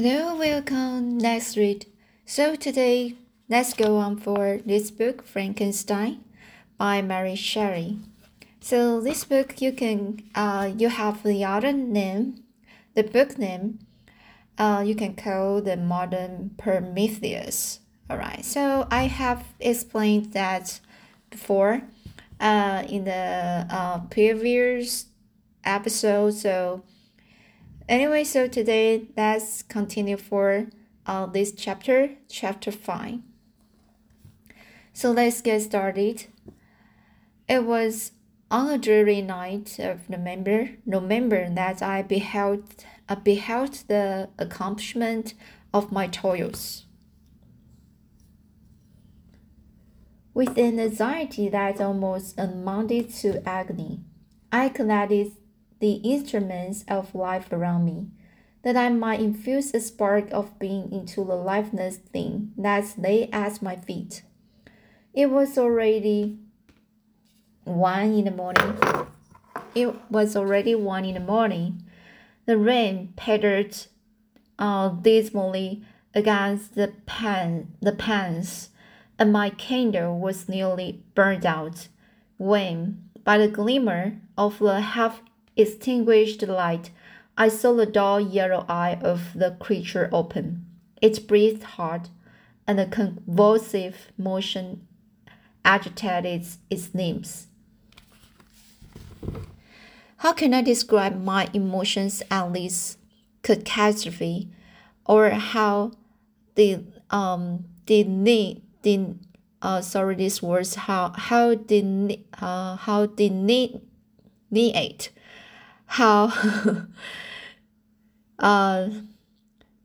Hello, welcome. Let's read. So today, let's go on for this book, Frankenstein, by Mary Shelley. So this book, you can uh, you have the other name, the book name. Uh, you can call the modern Prometheus. All right. So I have explained that before, uh, in the uh, previous episode. So Anyway, so today let's continue for uh, this chapter, chapter 5. So let's get started. It was on a dreary night of November, November that I beheld, uh, beheld the accomplishment of my toils. With an anxiety that almost amounted to agony, I collected the instruments of life around me, that I might infuse a spark of being into the lifeless thing that lay at my feet. It was already one in the morning. It was already one in the morning. The rain pattered uh, dismally against the pan, the pans, and my candle was nearly burned out when, by the glimmer of the half extinguished light, I saw the dull yellow eye of the creature open. It breathed hard, and a convulsive motion agitated its limbs. How can I describe my emotions at this catastrophe, or how the um did did uh sorry this words how how did uh how delineate how uh,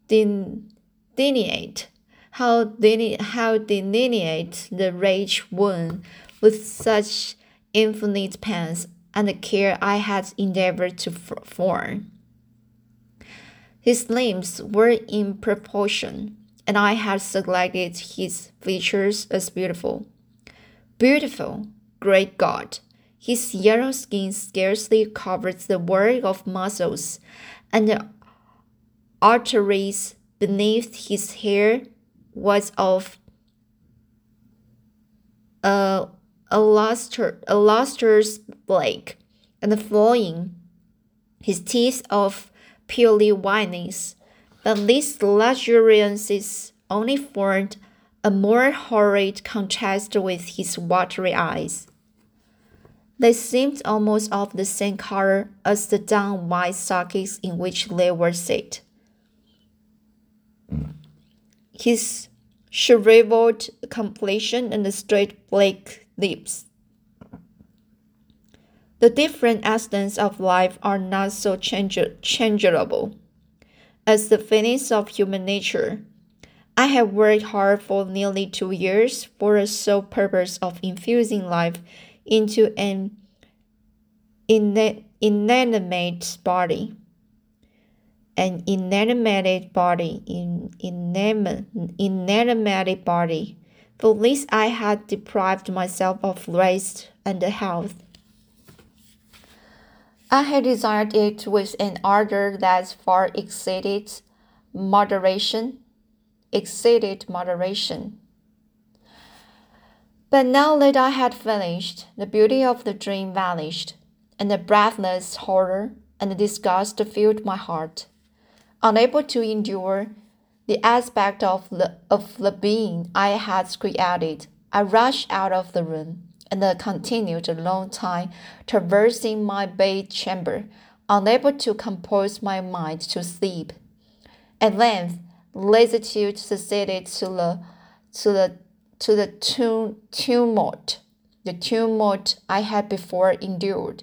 delineate how delineate how delineate the rage wound with such infinite pains and care I had endeavored to form. His limbs were in proportion, and I had selected his features as beautiful. Beautiful, great God! His yellow skin scarcely covered the work of muscles, and the arteries beneath his hair was of a, a, luster, a lustrous black, and flowing, his teeth of purely whiteness. But these luxuriances only formed a more horrid contrast with his watery eyes. They seemed almost of the same color as the down white sockets in which they were set. His shriveled complexion and the straight black lips. The different aspects of life are not so change changeable as the feelings of human nature. I have worked hard for nearly two years for the sole purpose of infusing life into an inanimate body. An inanimate body, in inanimate, inanimate body. For this I had deprived myself of rest and health. I had desired it with an ardor that far exceeded moderation, exceeded moderation. But now that I had finished, the beauty of the dream vanished, and the breathless horror and disgust filled my heart. Unable to endure the aspect of the, of the being I had created, I rushed out of the room and continued a long time traversing my bed chamber, unable to compose my mind to sleep. At length, lassitude succeeded to the to the to the tumult, the tumult I had before endured,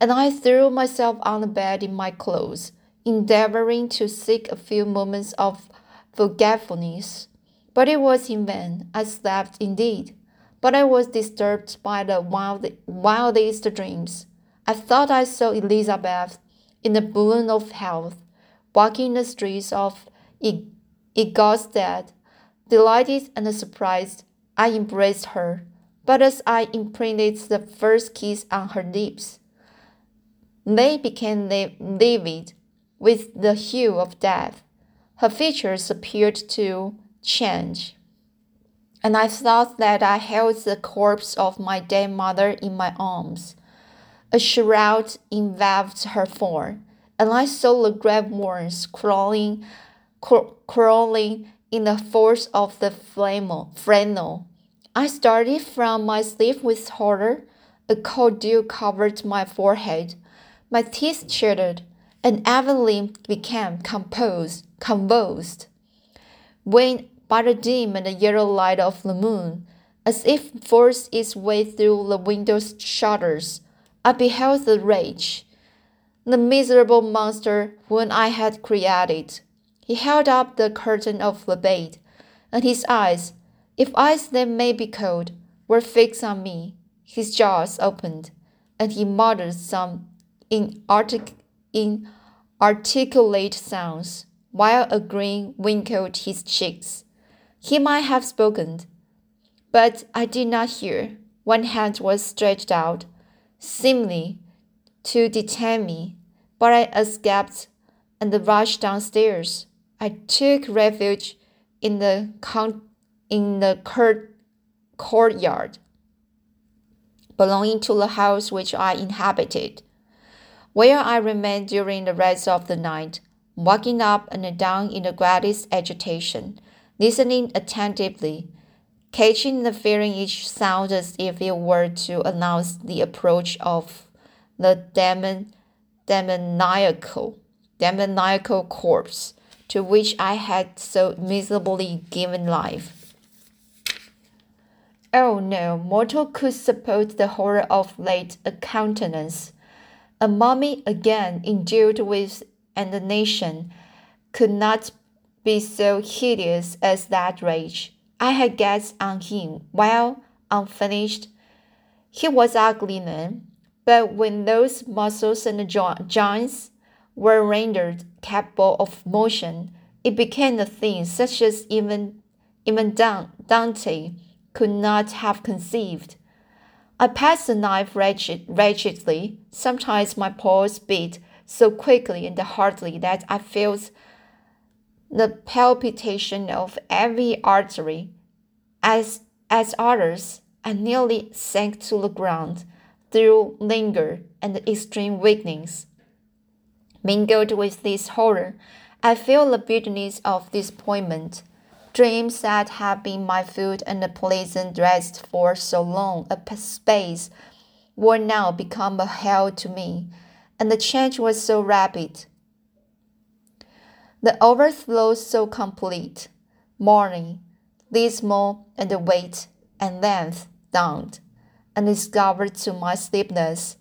and I threw myself on the bed in my clothes, endeavoring to seek a few moments of forgetfulness. But it was in vain. I slept indeed, but I was disturbed by the wild, wildest dreams. I thought I saw Elizabeth in the bloom of health, walking the streets of Ingolstadt Delighted and surprised, I embraced her, but as I imprinted the first kiss on her lips, they became livid with the hue of death. Her features appeared to change, and I thought that I held the corpse of my dead mother in my arms. A shroud enveloped her form, and I saw the grave worms crawling, crawling in the folds of the flannel. I started from my sleep with horror. A cold dew covered my forehead. My teeth chattered, and Evelyn became composed, convulsed. When, by the dim and the yellow light of the moon, as if forced its way through the window shutters, I beheld the rage, the miserable monster whom I had created. He held up the curtain of the bed, and his eyes, if eyes they may be called, were fixed on me. His jaws opened, and he muttered some inartic inarticulate sounds, while a grin wrinkled his cheeks. He might have spoken, but I did not hear. One hand was stretched out, seemingly to detain me, but I escaped and rushed downstairs. I took refuge in the con- in the court- courtyard belonging to the house which I inhabited, where I remained during the rest of the night, walking up and down in the greatest agitation, listening attentively, catching the feeling each sound as if it were to announce the approach of the demon, demoniacal, demoniacal corpse to which I had so miserably given life. Oh no, mortal could support the horror of late a countenance. A mummy again endued with indignation could not be so hideous as that rage. I had gazed on him while unfinished. He was ugly then, but when those muscles and joints were rendered capable of motion, it became a thing such as even, even Dante could not have conceived. I passed the knife wretched, wretchedly. Sometimes my pulse beat so quickly and hardly that I felt the palpitation of every artery. As, as others, I nearly sank to the ground through languor and extreme weakness. Mingled with this horror, I feel the bitterness of disappointment. Dreams that had been my food and a pleasant rest for so long a space were now become a hell to me, and the change was so rapid. The overthrow so complete. Morning, dismal and the weight and length dawned, and discovered to my sleepless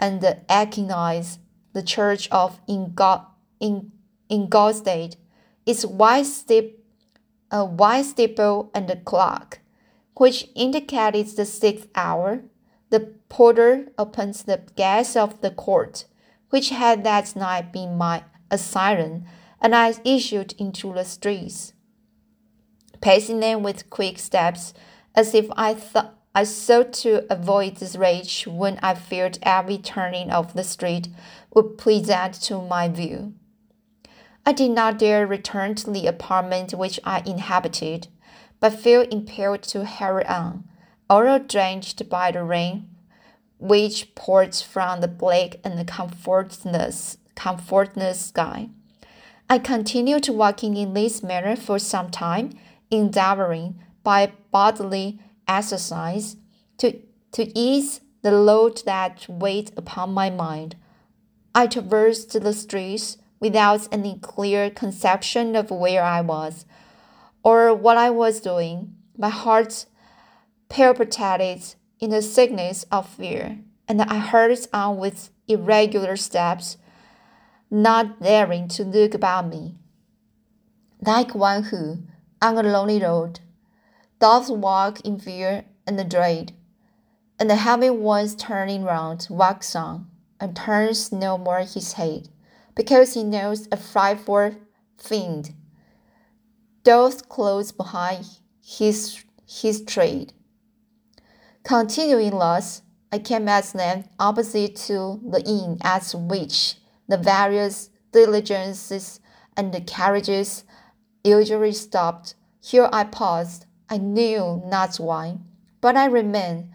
and aching eyes the church of Ingolstadt, its white, steep, a white steeple and a clock, which indicated the sixth hour. The porter opens the gates of the court, which had that night been my a siren, and I issued into the streets, pacing them with quick steps, as if I thought I sought to avoid this rage when I feared every turning of the street would present to my view. I did not dare return to the apartment which I inhabited, but felt impelled to hurry on, although drenched by the rain which poured from the black and comfortless, comfortless sky. I continued walking in this manner for some time, endeavoring by bodily exercise to, to ease the load that weighed upon my mind. I traversed the streets without any clear conception of where I was or what I was doing. My heart palpitated in the sickness of fear, and I hurried on with irregular steps, not daring to look about me. Like one who, on a lonely road, doth walk in fear and dread, and the heavy ones turning round walks on and turns no more his head, because he knows a frightful fiend doth close behind his, his trade. Continuing thus, I came at length opposite to the inn at which the various diligences and the carriages usually stopped. Here I paused. I knew not why, but I remained.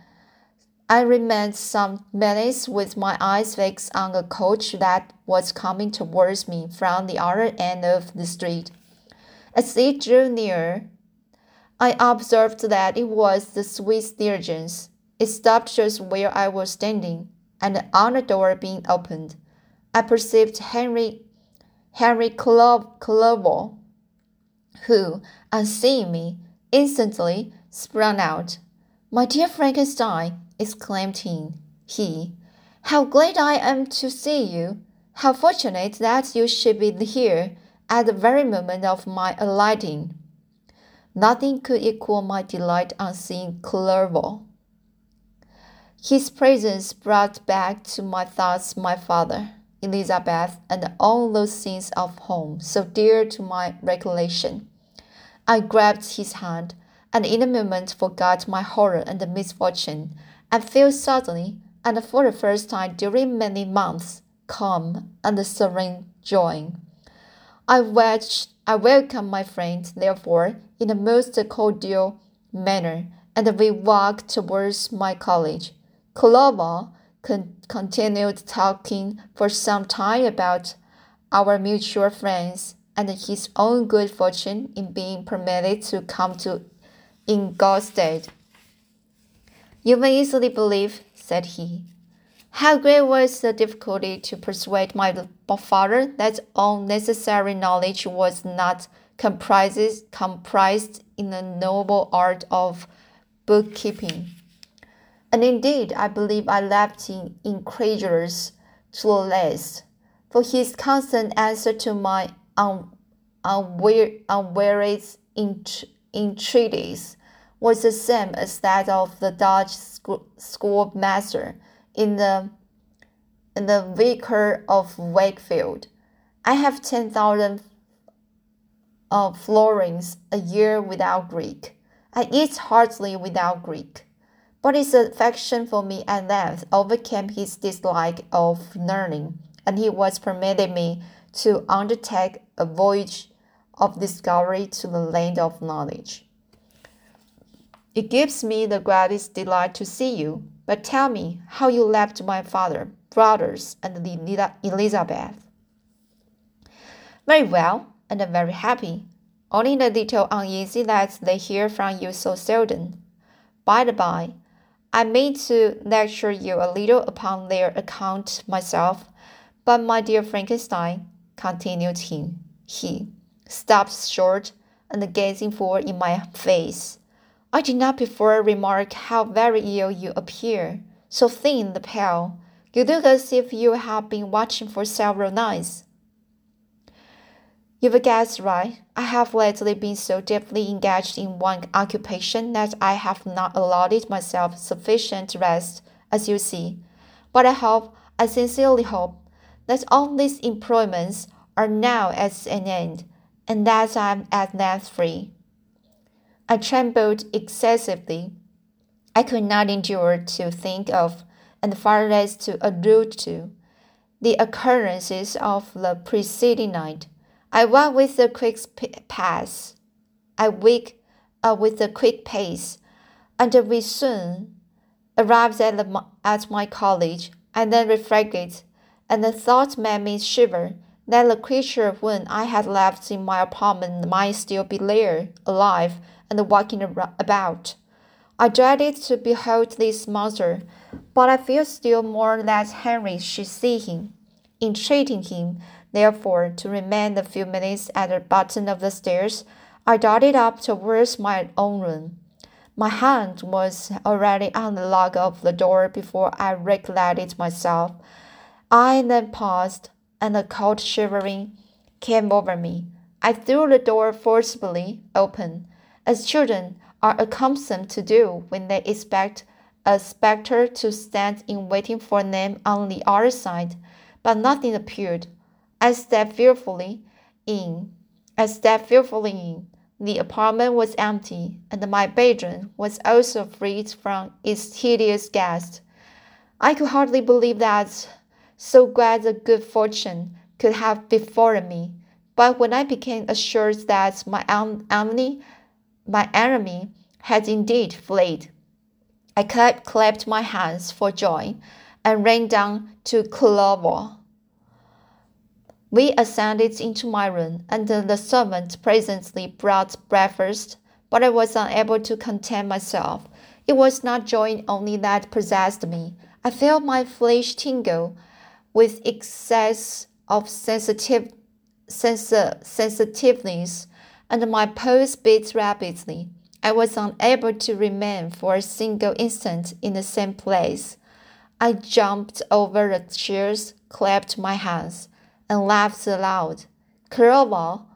I remained some minutes with my eyes fixed on a coach that was coming towards me from the other end of the street. As it drew near, I observed that it was the Swiss Diligence. It stopped just where I was standing, and on the door being opened, I perceived Henry Henry Clerval, who, on seeing me, instantly sprang out. My dear Frankenstein, exclaimed he, he, how glad I am to see you! How fortunate that you should be here at the very moment of my alighting. Nothing could equal my delight on seeing Clerval. His presence brought back to my thoughts my father, Elizabeth, and all those scenes of home so dear to my recollection. I grabbed his hand, and in a moment forgot my horror and misfortune, and feel suddenly, and for the first time during many months, calm and serene joy. I watched I welcomed my friend, therefore, in the most cordial manner, and we walked towards my college. Clerval con- continued talking for some time about our mutual friends and his own good fortune in being permitted to come to Ingolstadt. You may easily believe, said he, how great was the difficulty to persuade my father that all necessary knowledge was not comprises, comprised in the noble art of bookkeeping. And indeed, I believe I left him incredulous to the last, for his constant answer to my un, unwearied entreaties was the same as that of the Dutch schoolmaster in the in the vicar of Wakefield. I have ten thousand uh, florins a year without Greek. I eat heartily without Greek. But his affection for me at length overcame his dislike of learning, and he was permitted me to undertake a voyage of discovery to the land of knowledge. It gives me the greatest delight to see you, but tell me how you left my father, brothers, and Elizabeth. Very well, and very happy. Only a little uneasy that they hear from you so seldom. By the by, I mean to lecture you a little upon their account myself, but my dear Frankenstein, continued he, he stopped short and gazing full in my face. I did not before remark how very ill you appear, so thin and pale. You look as if you have been watching for several nights. You've guessed right. I have lately been so deeply engaged in one occupation that I have not allowed myself sufficient rest, as you see. But I hope, I sincerely hope, that all these employments are now at an end, and that I am at length free. I trembled excessively. I could not endure to think of, and far less to allude to, the occurrences of the preceding night. I walked with a quick pace. I walked uh, with a quick pace, and we soon arrived at, the, at my college. I then reflected, and the thought made me shiver that the creature whom I had left in my apartment might still be there, alive and walking about. I dreaded to behold this monster, but I feared still more that Henry should see him. Entreating him, therefore, to remain a few minutes at the bottom of the stairs, I darted up towards my own room. My hand was already on the lock of the door before I recollected myself. I then paused, and a cold shivering came over me. I threw the door forcibly open as children are accustomed to do when they expect a spectre to stand in waiting for them on the other side, but nothing appeared. I stepped fearfully in. I stepped fearfully in. The apartment was empty, and my bedroom was also freed from its hideous guest. I could hardly believe that so great a good fortune could have befallen me. But when I became assured that my enemy, my enemy had indeed fled, I clapped my hands for joy and ran down to Clover. We ascended into my room, and the servant presently brought breakfast, but I was unable to content myself. It was not joy only that possessed me. I felt my flesh tingle with excess of sensitive, sens sensitiveness, and my pulse beat rapidly. I was unable to remain for a single instant in the same place. I jumped over the chairs, clapped my hands and laughed aloud. Clerval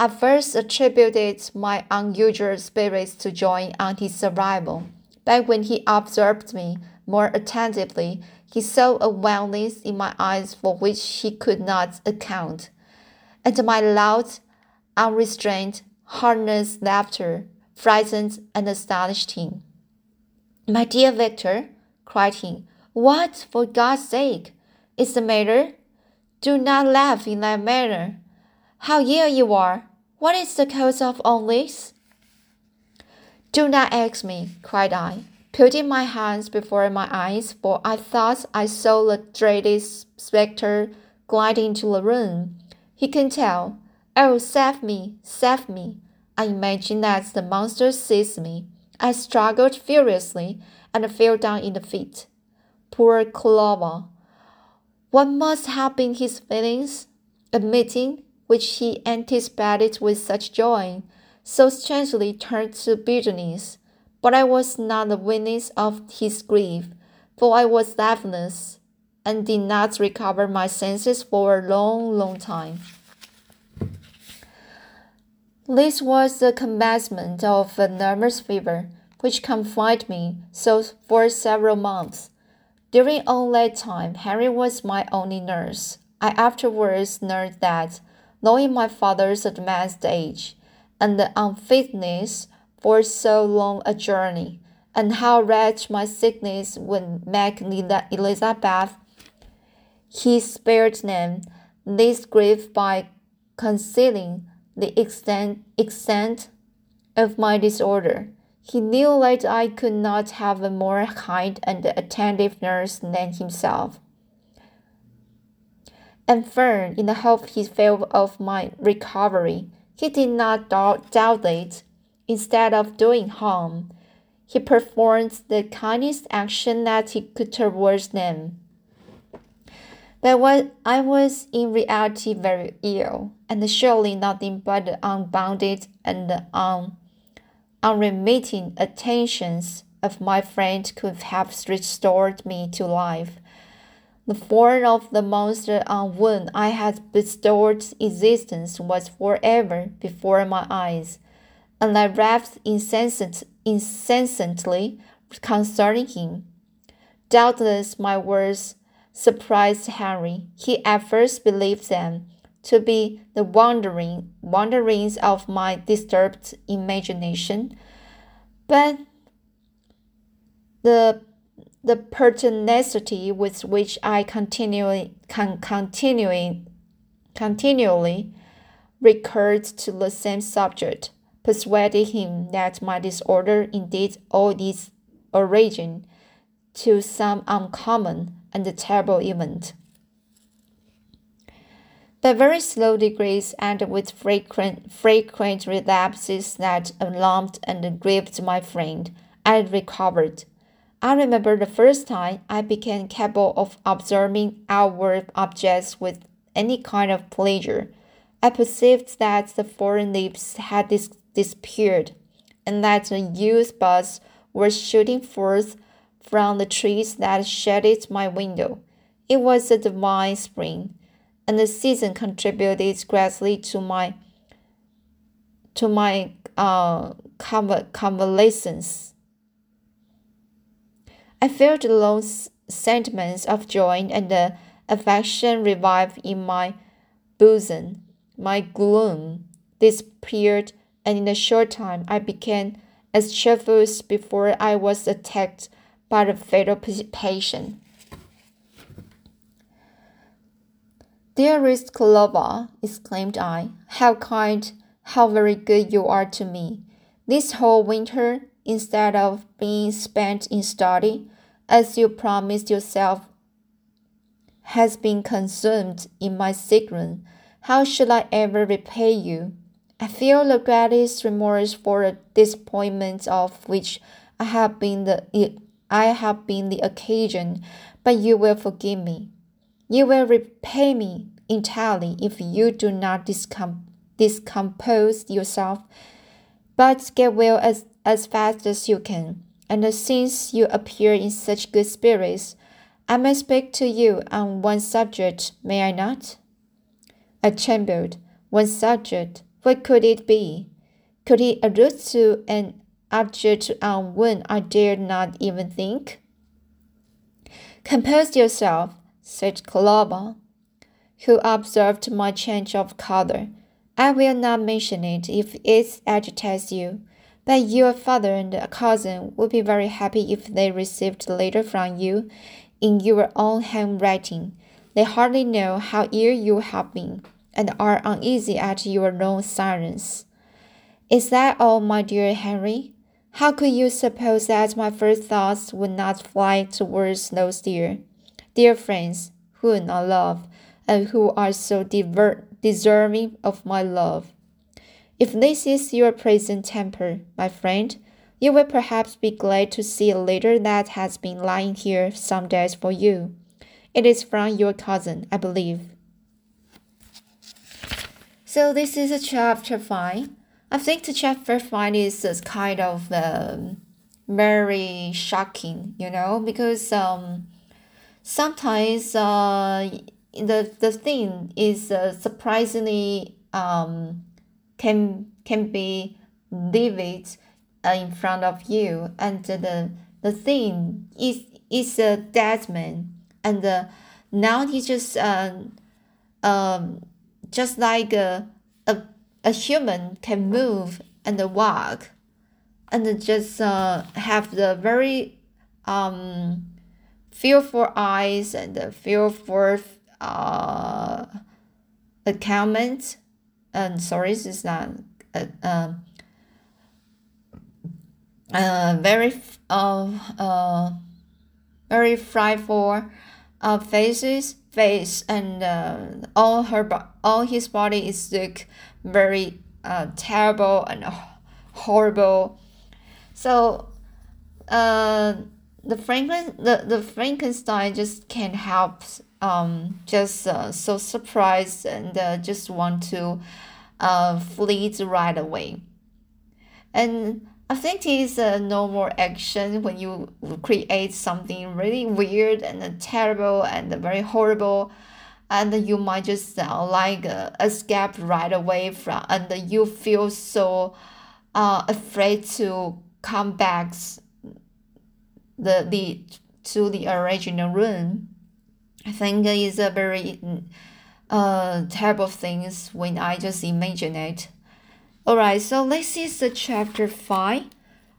at first attributed my unusual spirits to joy on his arrival, but when he observed me more attentively, he saw a wildness in my eyes for which he could not account, and my loud, unrestrained, harmless laughter frightened and astonished him. My dear Victor, cried he, what, for God's sake, is the matter? Do not laugh in that manner. How ill you are! What is the cause of all this? Do not ask me, cried I, putting my hands before my eyes, for I thought I saw the dreaded spectre glide into the room. He can tell. Oh, save me, save me. I imagined that the monster seized me. I struggled furiously and fell down in the fit. Poor Clover! What must have been his feelings? A meeting, which he anticipated with such joy, so strangely turned to bitterness. But I was not the witness of his grief, for I was lifeless and did not recover my senses for a long, long time. This was the commencement of a nervous fever, which confined me so for several months. During all that time, Harry was my only nurse. I afterwards learned that, knowing my father's advanced age and the unfitness for so long a journey, and how wretched my sickness would make Elizabeth, he spared them this grief by concealing the extent, extent of my disorder. He knew that I could not have a more kind and attentive nurse than himself. And firm in the hope he felt of my recovery, he did not doubt, doubt it. Instead of doing harm, he performed the kindest action that he could towards them. But what I was in reality very ill, and surely nothing but the unbounded and un unremitting attentions of my friend could have restored me to life. The form of the monster on whom I had bestowed existence was forever before my eyes, and I incessant, incessantly concerning him. Doubtless my words surprised Henry. He at first believed them to be the wandering wanderings of my disturbed imagination, but the the pertinacity with which I continually con, continuing continually recurred to the same subject persuaded him that my disorder indeed owed its origin to some uncommon and terrible event by very slow degrees and with frequent, frequent relapses that alarmed and grieved my friend, I recovered. I remember the first time I became capable of observing outward objects with any kind of pleasure. I perceived that the foreign leaves had dis- disappeared, and that the youth buds were shooting forth from the trees that shaded my window. It was a divine spring and the season contributed greatly to my to my uh, convalescence. I felt the long sentiments of joy and the affection revive in my bosom. My gloom disappeared, and in a short time I became as cheerful as before I was attacked by the fatal passion. Dearest Clover, exclaimed I, how kind, how very good you are to me. This whole winter, instead of being spent in study, as you promised yourself, has been consumed in my sick room. How should I ever repay you? I feel the greatest remorse for the disappointment of which I have been the I have been the occasion, but you will forgive me. You will repay me entirely if you do not discom- discompose yourself, but get well as, as fast as you can. And since you appear in such good spirits, I may speak to you on one subject, may I not? I trembled. One subject. What could it be? Could he allude to an object on when I dared not even think? Compose yourself, said Clover, who observed my change of color. I will not mention it if it agitates you, but your father and cousin would be very happy if they received a letter from you in your own handwriting. They hardly know how ill you have been, and are uneasy at your long silence. Is that all, my dear Henry? How could you suppose that my first thoughts would not fly towards those dear, dear friends whom I love, and who are so deserving of my love? If this is your present temper, my friend, you will perhaps be glad to see a letter that has been lying here some days for you. It is from your cousin, I believe. So this is a chapter five. I think the chapter five is kind of um, very shocking, you know, because um, sometimes uh, the the thing is uh, surprisingly um, can can be vivid uh, in front of you, and the the thing is is a dead man, and uh, now he just uh, um just like a a human can move and walk and just uh, have the very um, fearful eyes and the fearful uh, comment. And sorry this is not uh, uh, uh, very uh, uh, very frightful uh, faces face and uh, all her all his body is look very uh, terrible and horrible. So, uh, the Franklin the, the Frankenstein just can't help um just uh, so surprised and uh, just want to uh flee right away. And I think it's a normal action when you create something really weird and terrible and very horrible. And you might just uh, like uh, escape right away from and you feel so uh, afraid to come back the, the to the original room. I think it's a very uh terrible things when i just imagine it all right so this is the chapter 5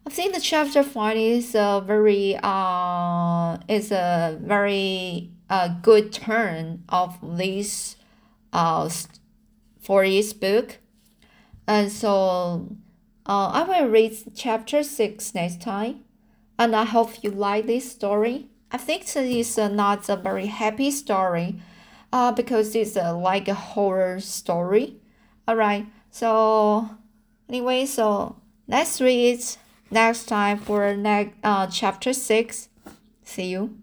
I think the chapter 5 is a very uh is a very a good turn of this uh, for this book. And so uh, I will read chapter 6 next time. And I hope you like this story. I think it is uh, not a very happy story uh, because it's uh, like a horror story. Alright, so anyway, so let's read next time for next uh, chapter 6. See you.